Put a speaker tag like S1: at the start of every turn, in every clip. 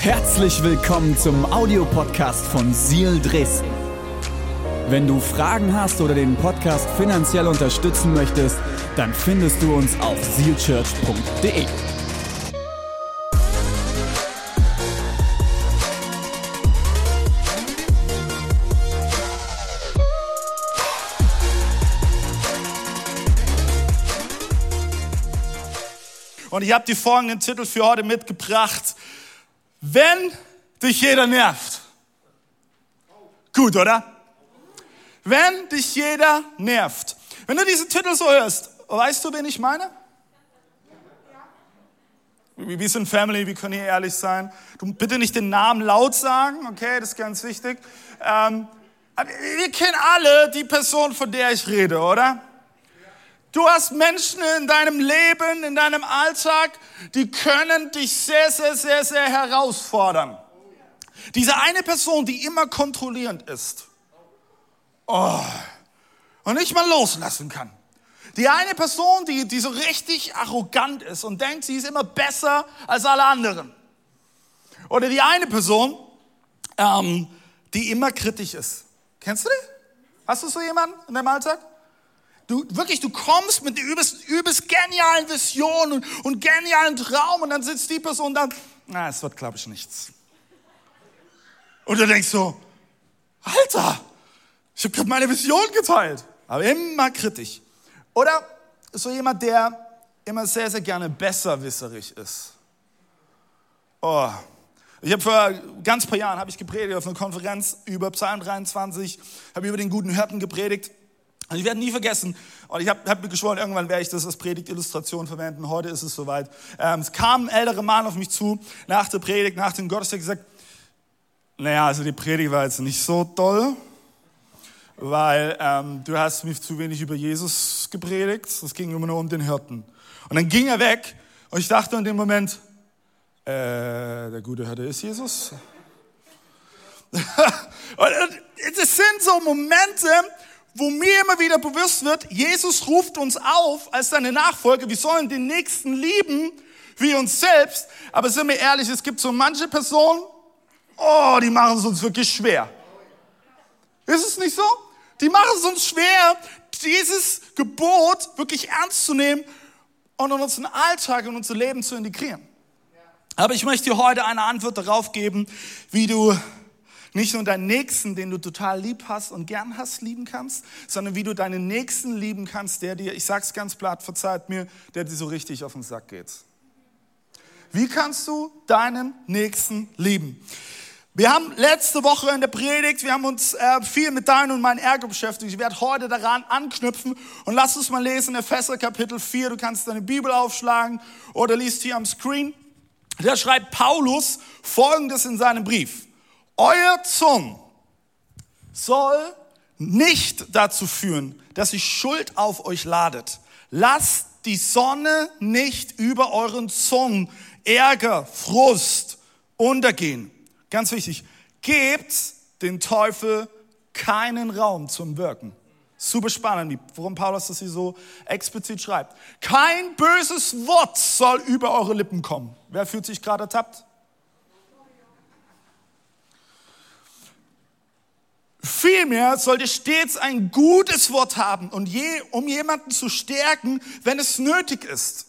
S1: Herzlich willkommen zum Audiopodcast von Seal Dresden. Wenn du Fragen hast oder den Podcast finanziell unterstützen möchtest, dann findest du uns auf sealchurch.de.
S2: Und ich habe die folgenden Titel für heute mitgebracht. Wenn dich jeder nervt. Gut, oder? Wenn dich jeder nervt. Wenn du diesen Titel so hörst, weißt du, wen ich meine? Wir sind Family, wir können hier ehrlich sein. Du bitte nicht den Namen laut sagen, okay, das ist ganz wichtig. Ähm, wir kennen alle die Person, von der ich rede, oder? Du hast Menschen in deinem Leben, in deinem Alltag, die können dich sehr, sehr, sehr, sehr herausfordern. Diese eine Person, die immer kontrollierend ist. Oh, und nicht mal loslassen kann. Die eine Person, die, die so richtig arrogant ist und denkt, sie ist immer besser als alle anderen. Oder die eine Person, ähm, die immer kritisch ist. Kennst du die? Hast du so jemanden in deinem Alltag? Du, wirklich, du kommst mit übelst, übelst genialen Vision und, und genialen Traum und dann sitzt die Person da, na, es wird, glaube ich, nichts. Und du denkst so, Alter, ich habe gerade meine Vision geteilt. Aber immer kritisch. Oder so jemand, der immer sehr, sehr gerne besserwisserig ist. Oh. Ich habe vor ganz paar Jahren habe ich gepredigt auf einer Konferenz über Psalm 23, habe über den guten Hirten gepredigt. Und ich werde nie vergessen, und ich habe hab mir geschworen, irgendwann werde ich das als Predigtillustration verwenden. Heute ist es soweit. Ähm, es kam ein älterer Mann auf mich zu, nach der Predigt, nach dem Gottesdienst, gesagt, naja, also die Predigt war jetzt nicht so toll, weil ähm, du hast mich zu wenig über Jesus gepredigt. Es ging immer nur um den Hirten. Und dann ging er weg und ich dachte in dem Moment, äh, der gute Hirte ist Jesus. und es sind so Momente, wo mir immer wieder bewusst wird, Jesus ruft uns auf als seine Nachfolger, wir sollen den Nächsten lieben wie uns selbst. Aber sind wir ehrlich, es gibt so manche Personen, oh, die machen es uns wirklich schwer. Ist es nicht so? Die machen es uns schwer, dieses Gebot wirklich ernst zu nehmen und in unseren Alltag und unser Leben zu integrieren. Aber ich möchte dir heute eine Antwort darauf geben, wie du nicht nur deinen Nächsten, den du total lieb hast und gern hast, lieben kannst, sondern wie du deinen Nächsten lieben kannst, der dir, ich sag's ganz platt, verzeiht mir, der dir so richtig auf den Sack geht. Wie kannst du deinen Nächsten lieben? Wir haben letzte Woche in der Predigt, wir haben uns äh, viel mit deinem und meinem Ärger beschäftigt. Ich werde heute daran anknüpfen und lass uns mal lesen, Epheser Kapitel 4. Du kannst deine Bibel aufschlagen oder liest hier am Screen. Da schreibt Paulus Folgendes in seinem Brief. Euer Zorn soll nicht dazu führen, dass sich Schuld auf euch ladet. Lasst die Sonne nicht über euren Zorn, Ärger, Frust untergehen. Ganz wichtig, gebt den Teufel keinen Raum zum Wirken. Super spannend, warum Paulus das hier so explizit schreibt. Kein böses Wort soll über eure Lippen kommen. Wer fühlt sich gerade ertappt? Vielmehr sollte stets ein gutes Wort haben und je, um jemanden zu stärken, wenn es nötig ist.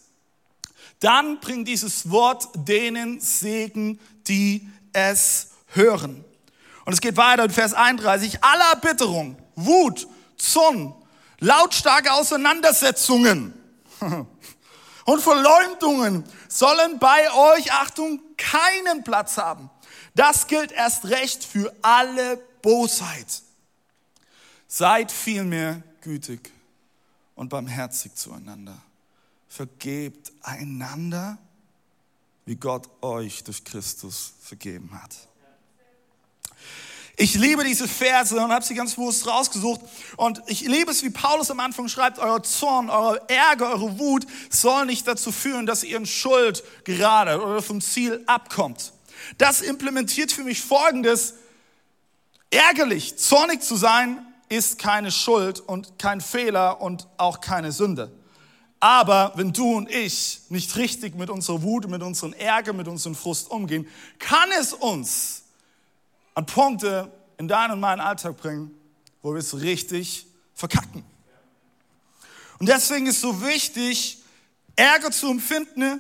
S2: Dann bringt dieses Wort denen Segen, die es hören. Und es geht weiter in Vers 31. Aller Erbitterung, Wut, Zorn, lautstarke Auseinandersetzungen und Verleumdungen sollen bei euch, Achtung, keinen Platz haben. Das gilt erst recht für alle Bosheit. Seid vielmehr gütig und barmherzig zueinander. Vergebt einander, wie Gott euch durch Christus vergeben hat. Ich liebe diese Verse und habe sie ganz bewusst rausgesucht. Und ich liebe es, wie Paulus am Anfang schreibt, euer Zorn, euer Ärger, eure Wut soll nicht dazu führen, dass ihr in Schuld gerade oder vom Ziel abkommt. Das implementiert für mich Folgendes. Ärgerlich, zornig zu sein, ist keine Schuld und kein Fehler und auch keine Sünde. Aber wenn du und ich nicht richtig mit unserer Wut, mit unserem Ärger, mit unserem Frust umgehen, kann es uns an Punkte in deinen und meinen Alltag bringen, wo wir es richtig verkacken. Und deswegen ist so wichtig, Ärger zu empfinden.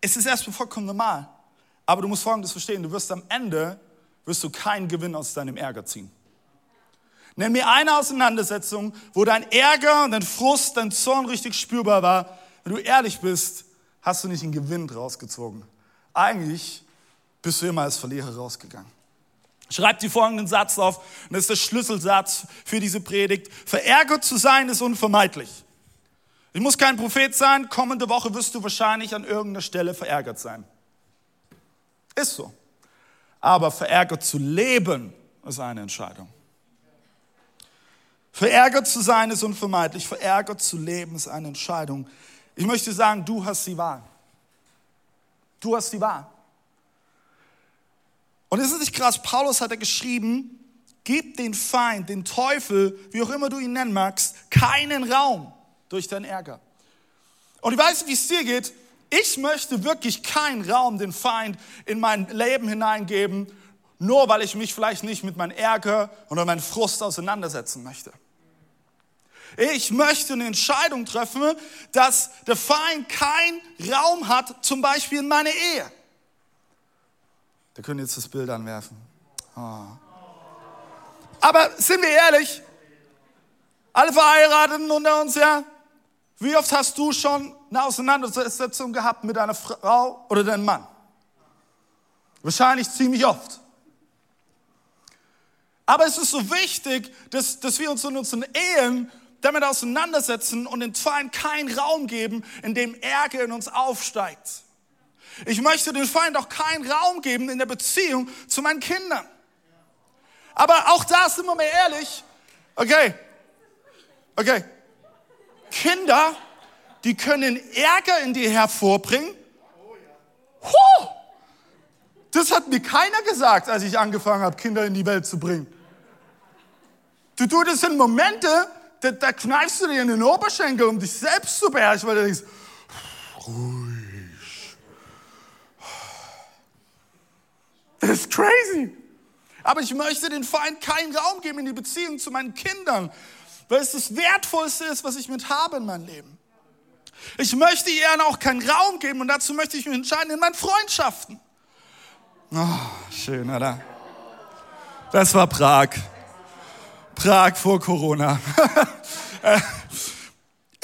S2: Es ist erstmal vollkommen normal. Aber du musst Folgendes verstehen, du wirst am Ende, wirst du keinen Gewinn aus deinem Ärger ziehen. Nenn mir eine Auseinandersetzung, wo dein Ärger und dein Frust, dein Zorn richtig spürbar war. Wenn du ehrlich bist, hast du nicht einen Gewinn rausgezogen. Eigentlich bist du immer als Verlierer rausgegangen. Schreib die folgenden Satz auf, und das ist der Schlüsselsatz für diese Predigt. Verärgert zu sein ist unvermeidlich. Ich muss kein Prophet sein, kommende Woche wirst du wahrscheinlich an irgendeiner Stelle verärgert sein. Ist so. Aber verärgert zu leben ist eine Entscheidung. Verärgert zu sein ist unvermeidlich. Verärgert zu leben ist eine Entscheidung. Ich möchte sagen, du hast die Wahl. Du hast die Wahl. Und ist es nicht krass? Paulus hat er geschrieben, gib den Feind, den Teufel, wie auch immer du ihn nennen magst, keinen Raum durch deinen Ärger. Und ich weiß, wie es dir geht. Ich möchte wirklich keinen Raum den Feind in mein Leben hineingeben, nur weil ich mich vielleicht nicht mit meinem Ärger oder meinem Frust auseinandersetzen möchte. Ich möchte eine Entscheidung treffen, dass der Feind keinen Raum hat, zum Beispiel in meiner Ehe. Da können jetzt das Bild anwerfen. Oh. Aber sind wir ehrlich, alle Verheirateten unter uns, ja, wie oft hast du schon eine Auseinandersetzung gehabt mit deiner Frau oder deinem Mann? Wahrscheinlich ziemlich oft. Aber es ist so wichtig, dass, dass wir uns in unseren Ehen damit auseinandersetzen und den Feind keinen Raum geben, in dem Ärger in uns aufsteigt. Ich möchte den Feind auch keinen Raum geben in der Beziehung zu meinen Kindern. Aber auch da sind wir mal ehrlich. Okay. Okay. Kinder, die können Ärger in dir hervorbringen. Huh! Das hat mir keiner gesagt, als ich angefangen habe, Kinder in die Welt zu bringen. Du, du, das sind Momente, da, da kneifst du dir in den Oberschenkel, um dich selbst zu beherrschen, weil du denkst, ruhig. Das ist crazy. Aber ich möchte den Feind keinen Raum geben in die Beziehung zu meinen Kindern, weil es das Wertvollste ist, was ich mit habe in meinem Leben. Ich möchte ihr auch keinen Raum geben und dazu möchte ich mich entscheiden in meinen Freundschaften. Oh, schön, oder? Das war Prag. Prag vor Corona.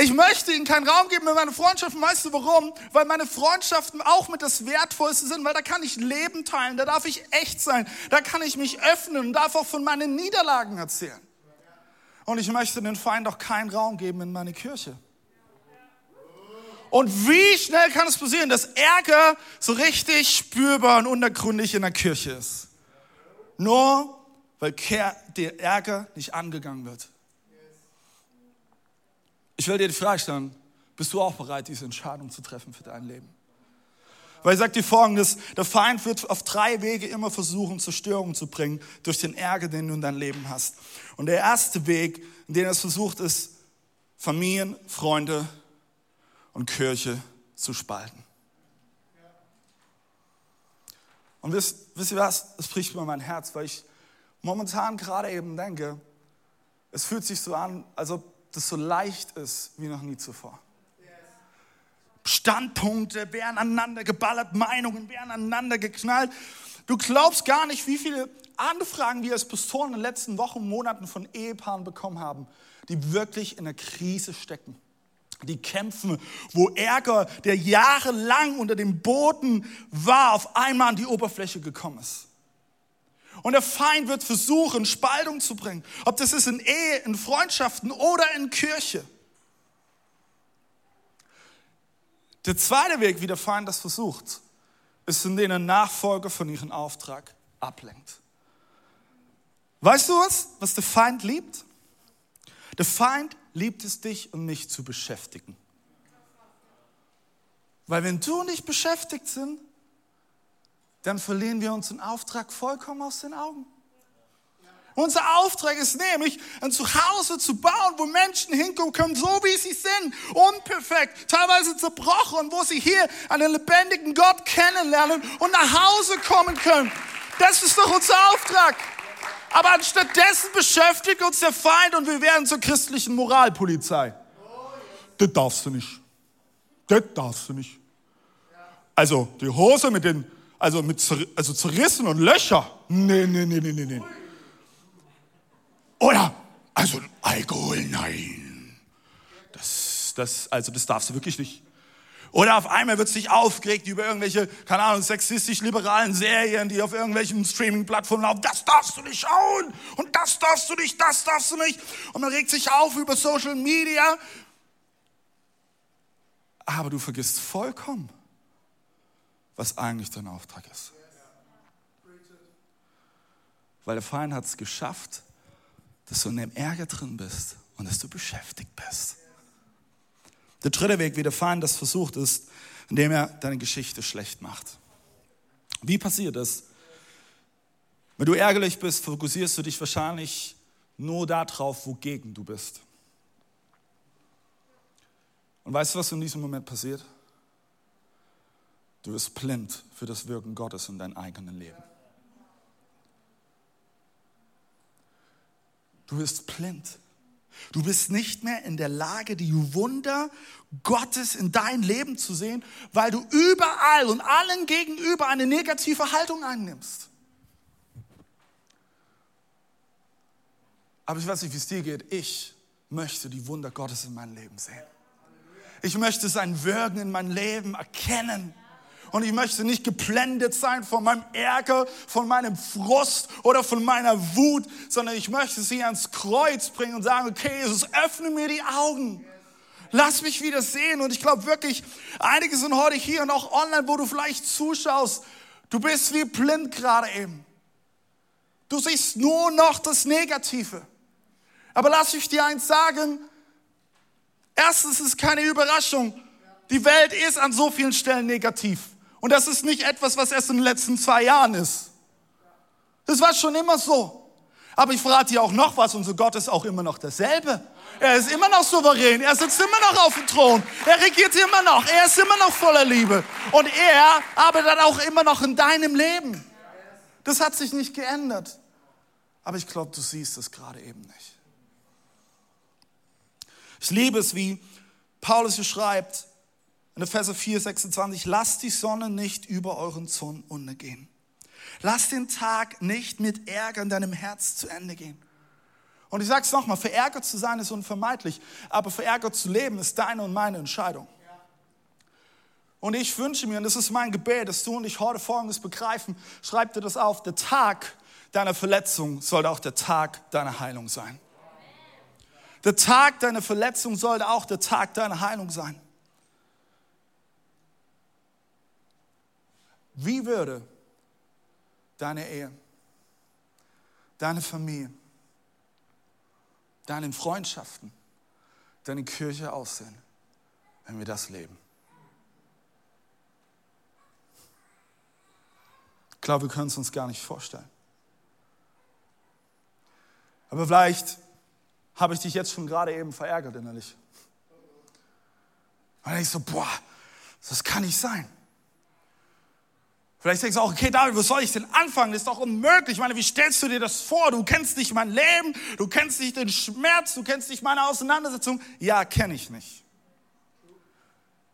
S2: Ich möchte ihnen keinen Raum geben in meine Freundschaften. Weißt du warum? Weil meine Freundschaften auch mit das Wertvollste sind, weil da kann ich Leben teilen, da darf ich echt sein, da kann ich mich öffnen und darf auch von meinen Niederlagen erzählen. Und ich möchte den Feind auch keinen Raum geben in meine Kirche. Und wie schnell kann es passieren, dass Ärger so richtig spürbar und untergründig in der Kirche ist? Nur weil der Ärger nicht angegangen wird. Ich will dir die Frage stellen, bist du auch bereit, diese Entscheidung zu treffen für dein Leben? Weil ich sage dir folgendes, der Feind wird auf drei Wege immer versuchen, Zerstörung zu bringen durch den Ärger, den du in deinem Leben hast. Und der erste Weg, in dem er es versucht, ist, Familien, Freunde und Kirche zu spalten. Und wisst, wisst ihr was? Es bricht mir mein Herz, weil ich momentan gerade eben denke, es fühlt sich so an, als ob das so leicht ist wie noch nie zuvor. Standpunkte werden aneinander geballert, Meinungen werden aneinander geknallt. Du glaubst gar nicht, wie viele Anfragen wir als Pastoren in den letzten Wochen, Monaten von Ehepaaren bekommen haben, die wirklich in der Krise stecken. Die kämpfen, wo Ärger, der jahrelang unter dem Boden war, auf einmal an die Oberfläche gekommen ist. Und der Feind wird versuchen, Spaltung zu bringen. Ob das ist in Ehe, in Freundschaften oder in Kirche. Der zweite Weg, wie der Feind das versucht, ist, indem er Nachfolger von ihrem Auftrag ablenkt. Weißt du was, was der Feind liebt? Der Feind liebt es, dich und mich zu beschäftigen. Weil wenn du nicht beschäftigt sind, dann verlieren wir unseren Auftrag vollkommen aus den Augen. Unser Auftrag ist nämlich, ein Zuhause zu bauen, wo Menschen hinkommen können, so wie sie sind, unperfekt, teilweise zerbrochen, wo sie hier einen lebendigen Gott kennenlernen und nach Hause kommen können. Das ist doch unser Auftrag. Aber anstattdessen beschäftigt uns der Feind und wir werden zur christlichen Moralpolizei. Das darfst du nicht. Das darfst du nicht. Also die Hose mit den, also mit also zerrissen und Löcher. Nee, nee, nee, nee, nee, nee. Oder, also Alkohol, nein. Das, das, also das darfst du wirklich nicht. Oder auf einmal wird sich aufgeregt über irgendwelche, keine Ahnung, sexistisch-liberalen Serien, die auf irgendwelchen Streaming-Plattformen laufen. Das darfst du nicht schauen und das darfst du nicht, das darfst du nicht. Und man regt sich auf über Social Media. Aber du vergisst vollkommen, was eigentlich dein Auftrag ist. Weil der Feind hat es geschafft, dass du in dem Ärger drin bist und dass du beschäftigt bist. Der dritte Weg, wie der Feind das versucht, ist, indem er deine Geschichte schlecht macht. Wie passiert das? Wenn du ärgerlich bist, fokussierst du dich wahrscheinlich nur darauf, wogegen du bist. Und weißt du, was in diesem Moment passiert? Du wirst blind für das Wirken Gottes in deinem eigenen Leben. Du wirst blind. Du bist nicht mehr in der Lage, die Wunder Gottes in dein Leben zu sehen, weil du überall und allen gegenüber eine negative Haltung einnimmst. Aber ich weiß nicht, wie es dir geht. Ich möchte die Wunder Gottes in meinem Leben sehen. Ich möchte sein Wirken in meinem Leben erkennen. Und ich möchte nicht geblendet sein von meinem Ärger, von meinem Frust oder von meiner Wut, sondern ich möchte sie ans Kreuz bringen und sagen, okay, Jesus, öffne mir die Augen. Lass mich wieder sehen. Und ich glaube wirklich, einige sind heute hier und auch online, wo du vielleicht zuschaust. Du bist wie blind gerade eben. Du siehst nur noch das Negative. Aber lass mich dir eins sagen. Erstens ist keine Überraschung. Die Welt ist an so vielen Stellen negativ. Und das ist nicht etwas, was erst in den letzten zwei Jahren ist. Das war schon immer so. Aber ich verrate dir auch noch was, unser Gott ist auch immer noch derselbe. Er ist immer noch souverän, er sitzt immer noch auf dem Thron, er regiert immer noch, er ist immer noch voller Liebe. Und er arbeitet auch immer noch in deinem Leben. Das hat sich nicht geändert. Aber ich glaube, du siehst es gerade eben nicht. Ich liebe es, wie Paulus hier schreibt, in Epheser 4, 26, lasst die Sonne nicht über euren Zorn untergehen. Lasst den Tag nicht mit Ärger in deinem Herz zu Ende gehen. Und ich sage es nochmal, verärgert zu sein ist unvermeidlich, aber verärgert zu leben ist deine und meine Entscheidung. Und ich wünsche mir, und das ist mein Gebet, dass du und ich heute Folgendes begreifen, schreib dir das auf, der Tag deiner Verletzung sollte auch der Tag deiner Heilung sein. Der Tag deiner Verletzung sollte auch der Tag deiner Heilung sein. Wie würde deine Ehe, deine Familie, deine Freundschaften, deine Kirche aussehen, wenn wir das leben? Ich glaube, wir können es uns gar nicht vorstellen. Aber vielleicht habe ich dich jetzt schon gerade eben verärgert innerlich. Weil ich so, boah, das kann nicht sein. Vielleicht denkst du auch, okay, David, wo soll ich denn anfangen? Das ist doch unmöglich. Ich meine, wie stellst du dir das vor? Du kennst nicht mein Leben, du kennst nicht den Schmerz, du kennst nicht meine Auseinandersetzung. Ja, kenne ich nicht.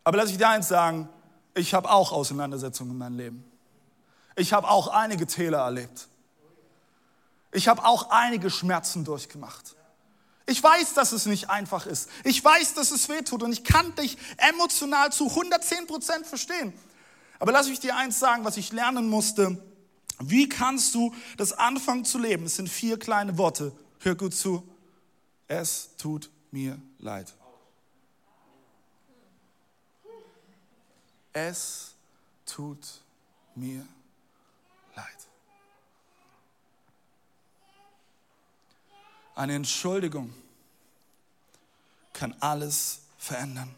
S2: Aber lass ich dir eins sagen, ich habe auch Auseinandersetzungen in meinem Leben. Ich habe auch einige Täler erlebt. Ich habe auch einige Schmerzen durchgemacht. Ich weiß, dass es nicht einfach ist. Ich weiß, dass es weh tut und ich kann dich emotional zu 110 Prozent verstehen. Aber lass mich dir eins sagen, was ich lernen musste. Wie kannst du das anfangen zu leben? Es sind vier kleine Worte. Hör gut zu. Es tut mir leid. Es tut mir leid. Eine Entschuldigung kann alles verändern.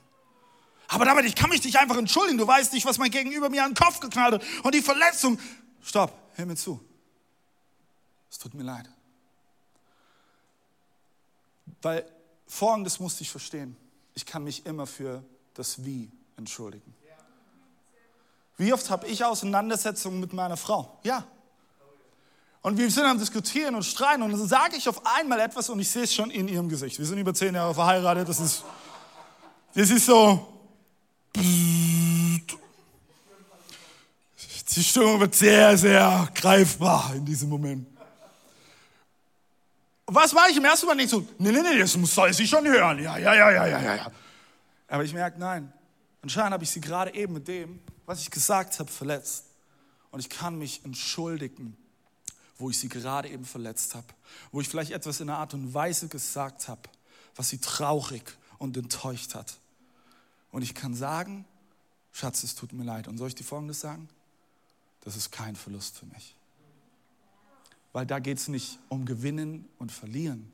S2: Aber damit, ich kann mich nicht einfach entschuldigen. Du weißt nicht, was mein Gegenüber mir an den Kopf geknallt hat. Und die Verletzung. Stopp, hör mir zu. Es tut mir leid. Weil Folgendes musste ich verstehen. Ich kann mich immer für das Wie entschuldigen. Wie oft habe ich Auseinandersetzungen mit meiner Frau? Ja. Und wir sind am Diskutieren und Streiten und dann sage ich auf einmal etwas und ich sehe es schon in ihrem Gesicht. Wir sind über zehn Jahre verheiratet, das ist, das ist so. Die Stimmung wird sehr, sehr greifbar in diesem Moment. Was war ich im ersten Mal nicht so? Nee, nee, nee, das soll sie schon hören. Ja, ja, ja, ja, ja, ja. Aber ich merke, nein. Anscheinend habe ich sie gerade eben mit dem, was ich gesagt habe, verletzt. Und ich kann mich entschuldigen, wo ich sie gerade eben verletzt habe. Wo ich vielleicht etwas in einer Art und Weise gesagt habe, was sie traurig und enttäuscht hat. Und ich kann sagen, Schatz, es tut mir leid. Und soll ich dir Folgendes sagen? Das ist kein Verlust für mich. Weil da geht es nicht um Gewinnen und Verlieren.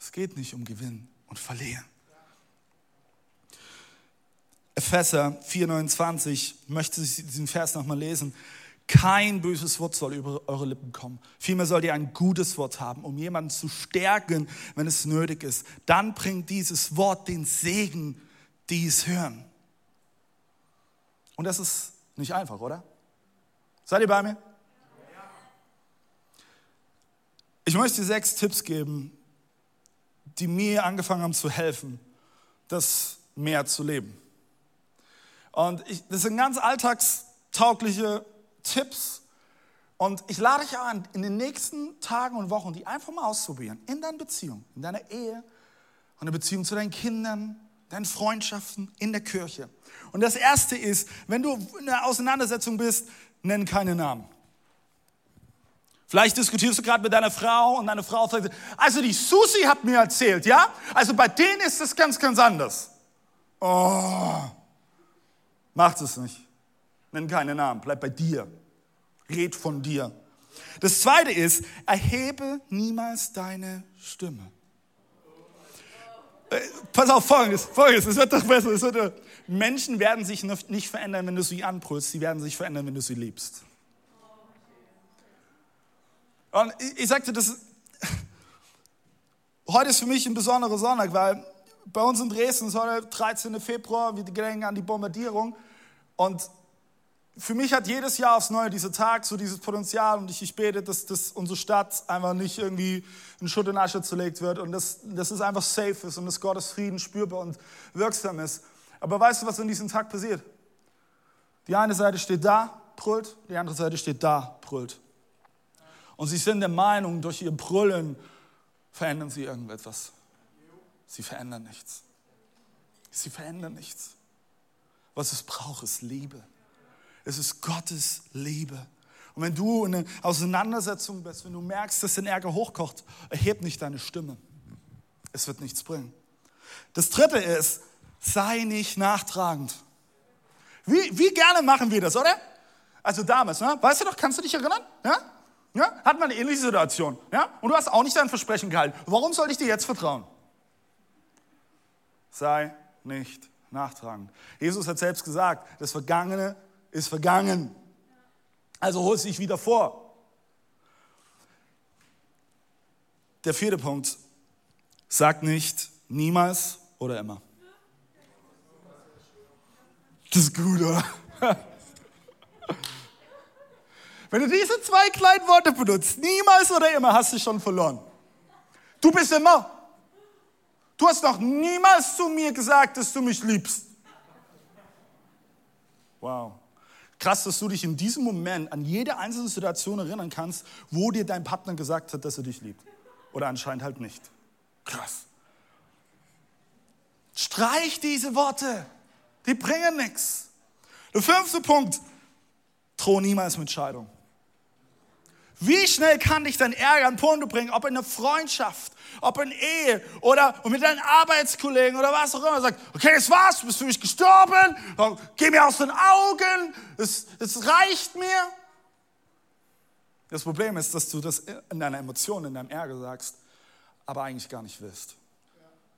S2: Es geht nicht um Gewinnen und Verlieren. Epheser 4,29 möchte ich diesen Vers nochmal lesen. Kein böses Wort soll über eure Lippen kommen. Vielmehr sollt ihr ein gutes Wort haben, um jemanden zu stärken, wenn es nötig ist. Dann bringt dieses Wort den Segen, die es hören. Und das ist nicht einfach, oder? Seid ihr bei mir? Ich möchte dir sechs Tipps geben, die mir angefangen haben zu helfen, das mehr zu leben. Und ich, das sind ganz alltagstaugliche Tipps. Und ich lade dich an, in den nächsten Tagen und Wochen die einfach mal auszuprobieren. In deiner Beziehung, in deiner Ehe, in der Beziehung zu deinen Kindern, deinen Freundschaften, in der Kirche. Und das erste ist, wenn du in einer Auseinandersetzung bist, nenn keine Namen. Vielleicht diskutierst du gerade mit deiner Frau und deine Frau sagt, also die Susi hat mir erzählt, ja? Also bei denen ist das ganz, ganz anders. Oh, macht es nicht. Nenn keine Namen, bleib bei dir. Red von dir. Das zweite ist, erhebe niemals deine Stimme. Äh, pass auf, folgendes, folgendes, es wird doch besser. Es wird, Menschen werden sich nicht verändern, wenn du sie anbrüllst, sie werden sich verändern, wenn du sie liebst. Und ich, ich sagte, das, heute ist für mich ein besonderer Sonntag, weil bei uns in Dresden ist heute 13. Februar, wir gedenken an die Bombardierung. Und für mich hat jedes Jahr aufs Neue dieser Tag so dieses Potenzial und ich, ich bete, dass, dass unsere Stadt einfach nicht irgendwie in Schutt und Asche zerlegt wird und dass, dass es einfach safe ist und dass Gottes Frieden spürbar und wirksam ist. Aber weißt du, was an diesem Tag passiert? Die eine Seite steht da, brüllt, die andere Seite steht da, brüllt. Und sie sind der Meinung, durch ihr Brüllen verändern sie irgendetwas. Sie verändern nichts. Sie verändern nichts. Was es braucht, ist Liebe. Es ist Gottes Liebe. Und wenn du in einer Auseinandersetzung bist, wenn du merkst, dass dein Ärger hochkocht, erheb nicht deine Stimme. Es wird nichts bringen. Das dritte ist, sei nicht nachtragend. Wie, wie gerne machen wir das, oder? Also damals, ne? weißt du doch, kannst du dich erinnern? Ja? Ja? Hat man eine ähnliche Situation. Ja? Und du hast auch nicht dein Versprechen gehalten. Warum soll ich dir jetzt vertrauen? Sei nicht nachtragend. Jesus hat selbst gesagt, das Vergangene ist vergangen. Also hol es dich wieder vor. Der vierte Punkt. Sag nicht niemals oder immer. Das ist gut, oder? Wenn du diese zwei kleinen Worte benutzt, niemals oder immer, hast du schon verloren. Du bist immer. Du hast noch niemals zu mir gesagt, dass du mich liebst. Wow. Krass, dass du dich in diesem Moment an jede einzelne Situation erinnern kannst, wo dir dein Partner gesagt hat, dass er dich liebt. Oder anscheinend halt nicht. Krass. Streich diese Worte. Die bringen nichts. Der fünfte Punkt. Droh niemals mit Scheidung. Wie schnell kann dich dein Ärger an Punkt bringen, ob in einer Freundschaft, ob in Ehe oder mit deinen Arbeitskollegen oder was auch immer. Sagt, okay, das war's, du bist für mich gestorben, geh mir aus den Augen, es, es reicht mir. Das Problem ist, dass du das in deiner Emotion, in deinem Ärger sagst, aber eigentlich gar nicht willst,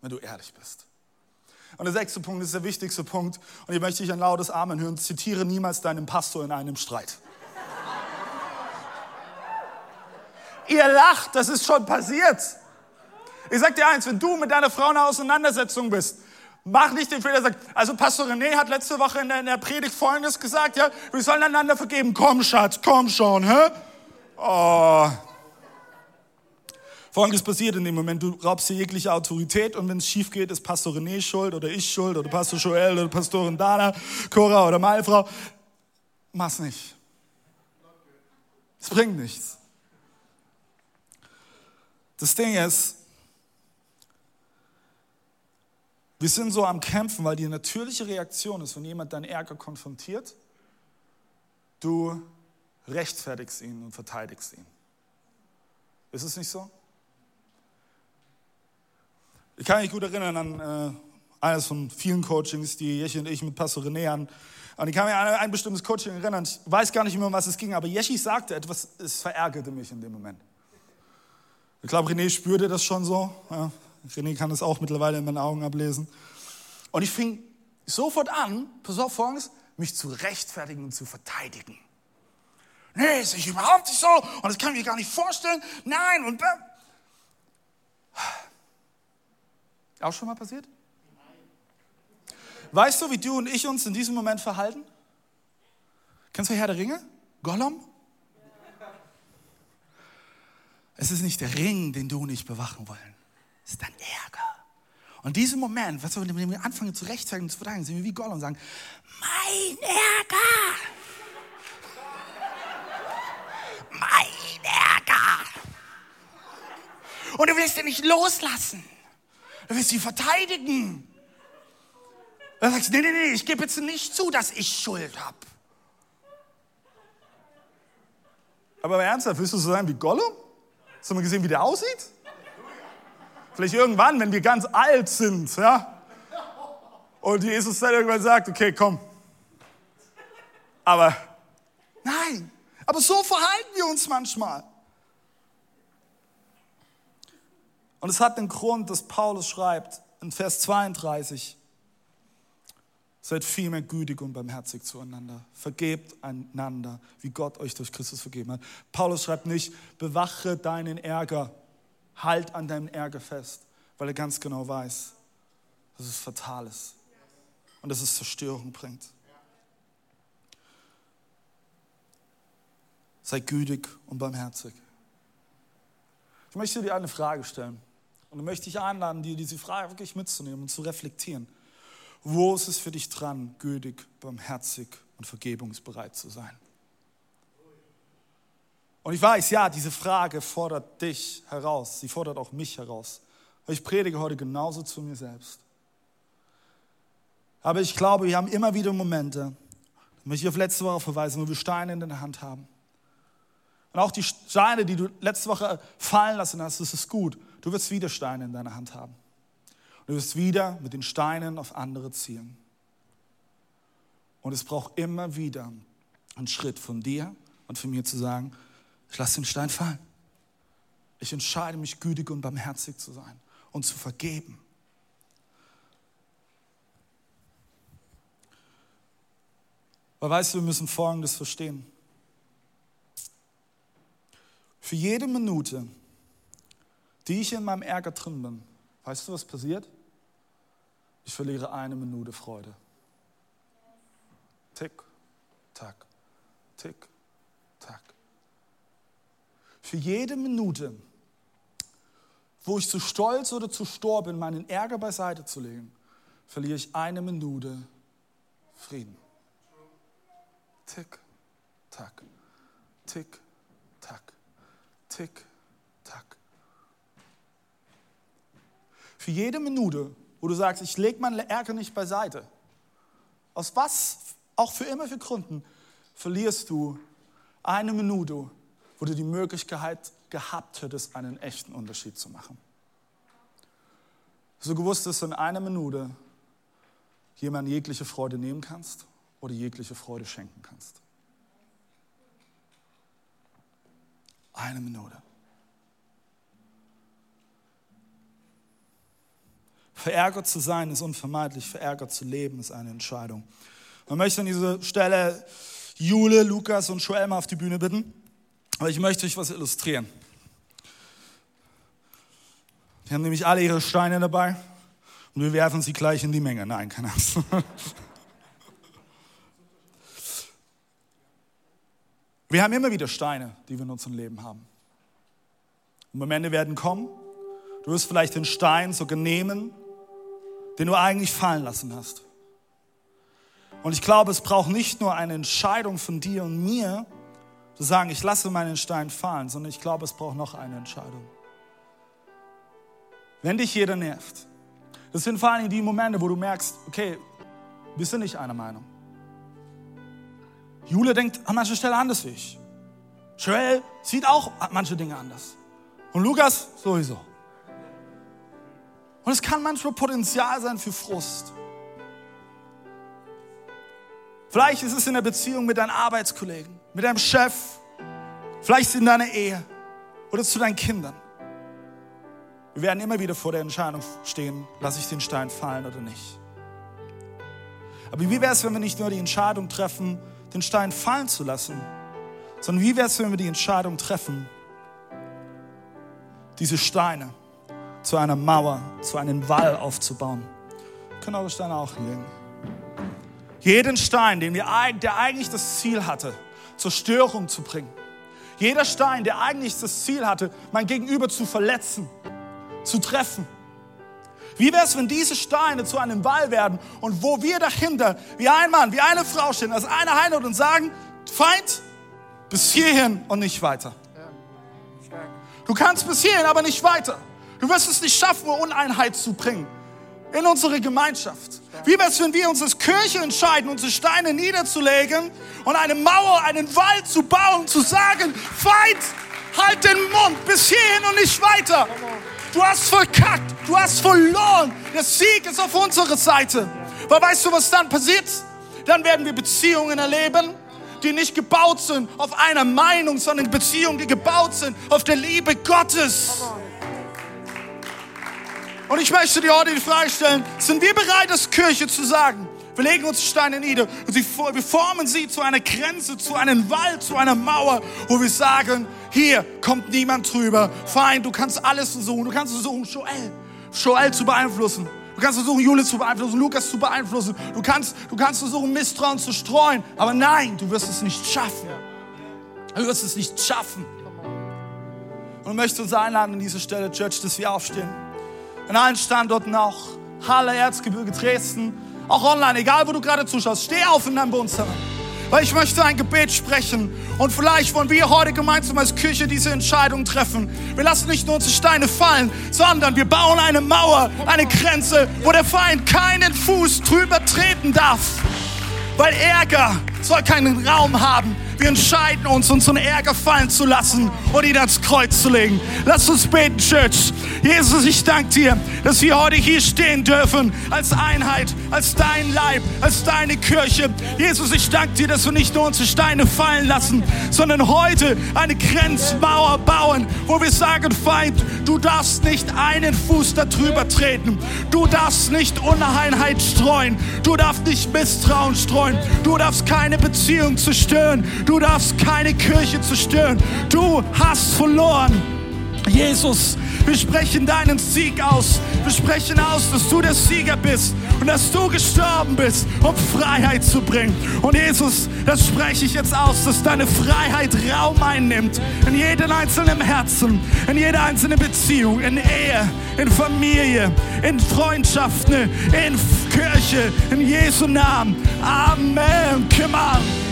S2: wenn du ehrlich bist. Und der sechste Punkt ist der wichtigste Punkt. Und ich möchte dich ein lautes Amen hören. Zitiere niemals deinen Pastor in einem Streit. Ihr lacht, das ist schon passiert. Ich sag dir eins, wenn du mit deiner Frau in einer Auseinandersetzung bist, mach nicht den Fehler, sag, also Pastor René hat letzte Woche in der, Predigt Folgendes gesagt, ja, wir sollen einander vergeben. Komm, Schatz, komm schon, hä? Oh. Folgendes passiert in dem Moment, du raubst dir jegliche Autorität und wenn es schief geht, ist Pastor René schuld oder ich schuld oder Pastor Joel oder Pastorin Dana, Cora oder meine Frau. Mach's nicht. Es bringt nichts. Das Ding ist, wir sind so am Kämpfen, weil die natürliche Reaktion ist, wenn jemand deinen Ärger konfrontiert, du rechtfertigst ihn und verteidigst ihn. Ist es nicht so? Ich kann mich gut erinnern an äh, eines von vielen Coachings, die Jeschi und ich mit Pastor René an. Und ich kann mich an ein bestimmtes Coaching erinnern. Ich weiß gar nicht mehr, um was es ging, aber Jeschi sagte etwas, es verärgerte mich in dem Moment. Ich glaube, René spürte das schon so. Ja. René kann das auch mittlerweile in meinen Augen ablesen. Und ich fing sofort an, pass auf, folgendes, mich zu rechtfertigen und zu verteidigen. Nee, ist ich überhaupt nicht so und das kann ich mir gar nicht vorstellen. Nein und auch schon mal passiert? Weißt du, wie du und ich uns in diesem Moment verhalten? Kennst du Herr der Ringe? Gollum? Es ist nicht der Ring, den du und ich bewachen wollen. Es ist dein Ärger. Und in diesem Moment, was wir, wenn wir anfangen zu rechtfertigen und zu verteidigen, sind wir wie Gollum und sagen, mein Ärger. Mein Ärger. Und du willst ihn nicht loslassen. Du willst ihn verteidigen. Dann sagst du, nee, nee, nee, ich gebe jetzt nicht zu, dass ich Schuld habe. Aber ernsthaft, willst du so sein wie Gollum? Hast du mal gesehen, wie der aussieht? Vielleicht irgendwann, wenn wir ganz alt sind, ja? Und Jesus dann irgendwann sagt, okay, komm. Aber nein, aber so verhalten wir uns manchmal. Und es hat den Grund, dass Paulus schreibt in Vers 32, seid vielmehr gütig und barmherzig zueinander. Vergebt einander, wie Gott euch durch Christus vergeben hat. Paulus schreibt nicht, bewache deinen Ärger, halt an deinem Ärger fest, weil er ganz genau weiß, dass es fatal ist und dass es Zerstörung bringt. Sei gütig und barmherzig. Ich möchte dir eine Frage stellen. Und möchte dich einladen, dir diese Frage wirklich mitzunehmen und zu reflektieren. Wo ist es für dich dran, gütig, barmherzig und vergebungsbereit zu sein? Und ich weiß, ja, diese Frage fordert dich heraus. Sie fordert auch mich heraus. Ich predige heute genauso zu mir selbst. Aber ich glaube, wir haben immer wieder Momente, da möchte ich auf letzte Woche verweisen, wo wir Steine in der Hand haben. Und auch die Steine, die du letzte Woche fallen lassen hast, das ist gut. Du wirst wieder Steine in deiner Hand haben. Du wirst wieder mit den Steinen auf andere zielen. Und es braucht immer wieder einen Schritt von dir und von mir zu sagen, ich lasse den Stein fallen. Ich entscheide mich, gütig und barmherzig zu sein und zu vergeben. Weil weißt du, wir müssen Folgendes verstehen. Für jede Minute, die ich in meinem Ärger drin bin, weißt du, was passiert? Ich verliere eine Minute Freude. Tick, tack, tick, tack. Für jede Minute, wo ich zu stolz oder zu stor bin, meinen Ärger beiseite zu legen, verliere ich eine Minute Frieden. Tick, tack, tick, tack, tick, tack. Für jede Minute, wo du sagst, ich lege meinen Ärger nicht beiseite, aus was, auch für immer für Gründen, verlierst du eine Minute, wo du die Möglichkeit gehabt hättest, einen echten Unterschied zu machen. So gewusst, dass du in einer Minute jemand jegliche Freude nehmen kannst oder jegliche Freude schenken kannst. Eine Minute. Verärgert zu sein ist unvermeidlich, verärgert zu leben ist eine Entscheidung. Man möchte an dieser Stelle Jule, Lukas und Joel mal auf die Bühne bitten, aber ich möchte euch was illustrieren. Die haben nämlich alle ihre Steine dabei und wir werfen sie gleich in die Menge. Nein, keine Angst. Wir haben immer wieder Steine, die wir in unserem Leben haben. Und Momente werden kommen, du wirst vielleicht den Stein sogar nehmen, den du eigentlich fallen lassen hast. Und ich glaube, es braucht nicht nur eine Entscheidung von dir und mir, zu sagen, ich lasse meinen Stein fallen, sondern ich glaube, es braucht noch eine Entscheidung. Wenn dich jeder nervt, das sind vor allem die Momente, wo du merkst, okay, wir sind nicht einer Meinung. Jule denkt an mancher Stelle anders wie ich. Joel sieht auch manche Dinge anders. Und Lukas sowieso. Und es kann manchmal Potenzial sein für Frust. Vielleicht ist es in der Beziehung mit deinen Arbeitskollegen, mit deinem Chef, vielleicht in deiner Ehe oder zu deinen Kindern. Wir werden immer wieder vor der Entscheidung stehen, lasse ich den Stein fallen oder nicht. Aber wie wäre es, wenn wir nicht nur die Entscheidung treffen, den Stein fallen zu lassen, sondern wie wäre es, wenn wir die Entscheidung treffen, diese Steine zu einer Mauer, zu einem Wall aufzubauen? Können eure Steine auch hinlegen. Jeden Stein, den wir, der eigentlich das Ziel hatte, zur Störung zu bringen. Jeder Stein, der eigentlich das Ziel hatte, mein Gegenüber zu verletzen, zu treffen. Wie wäre es, wenn diese Steine zu einem Wall werden und wo wir dahinter, wie ein Mann, wie eine Frau stehen, als eine Einheit und sagen, Feind, bis hierhin und nicht weiter. Du kannst bis hierhin, aber nicht weiter. Du wirst es nicht schaffen, Uneinheit zu bringen in unsere Gemeinschaft. Wie wäre es, wenn wir uns als Kirche entscheiden, unsere Steine niederzulegen und eine Mauer, einen Wall zu bauen, zu sagen, Feind, halt den Mund bis hierhin und nicht weiter. Du hast verkackt, du hast verloren. Der Sieg ist auf unserer Seite. Aber weißt du, was dann passiert? Dann werden wir Beziehungen erleben, die nicht gebaut sind auf einer Meinung, sondern Beziehungen, die gebaut sind auf der Liebe Gottes. Und ich möchte dir heute die Frage stellen, sind wir bereit als Kirche zu sagen, wir legen uns Steine nieder und wir formen sie zu einer Grenze, zu einem Wall, zu einer Mauer, wo wir sagen, hier kommt niemand drüber. Fein, du kannst alles versuchen. Du kannst versuchen, Joel, Joel zu beeinflussen. Du kannst versuchen, Jule zu beeinflussen, Lukas zu beeinflussen. Du kannst, du kannst versuchen, Misstrauen zu streuen. Aber nein, du wirst es nicht schaffen. Du wirst es nicht schaffen. Und ich möchte uns einladen an dieser Stelle, Church, dass wir aufstehen in allen Standorten auch. Halle, Erzgebirge, Dresden, auch online, egal wo du gerade zuschaust. Steh auf in deinem Wohnzimmer. Weil ich möchte ein Gebet sprechen. Und vielleicht wollen wir heute gemeinsam als Kirche diese Entscheidung treffen. Wir lassen nicht nur unsere Steine fallen, sondern wir bauen eine Mauer, eine Grenze, wo der Feind keinen Fuß drüber treten darf. Weil Ärger soll keinen Raum haben wir entscheiden uns, unseren Ärger fallen zu lassen und ihn ans Kreuz zu legen. Lass uns beten, Church. Jesus, ich danke dir, dass wir heute hier stehen dürfen als Einheit, als dein Leib, als deine Kirche. Jesus, ich danke dir, dass wir nicht nur unsere Steine fallen lassen, sondern heute eine Grenzmauer bauen, wo wir sagen, Feind, du darfst nicht einen Fuß darüber treten. Du darfst nicht Uneinheit streuen. Du darfst nicht Misstrauen streuen. Du darfst keine Beziehung zerstören. Du darfst keine Kirche zerstören. Du hast verloren. Jesus, wir sprechen deinen Sieg aus. Wir sprechen aus, dass du der Sieger bist und dass du gestorben bist, um Freiheit zu bringen. Und Jesus, das spreche ich jetzt aus, dass deine Freiheit Raum einnimmt in jedem einzelnen Herzen, in jeder einzelnen Beziehung, in Ehe, in Familie, in Freundschaften, in Kirche, in Jesu Namen. Amen. Come on.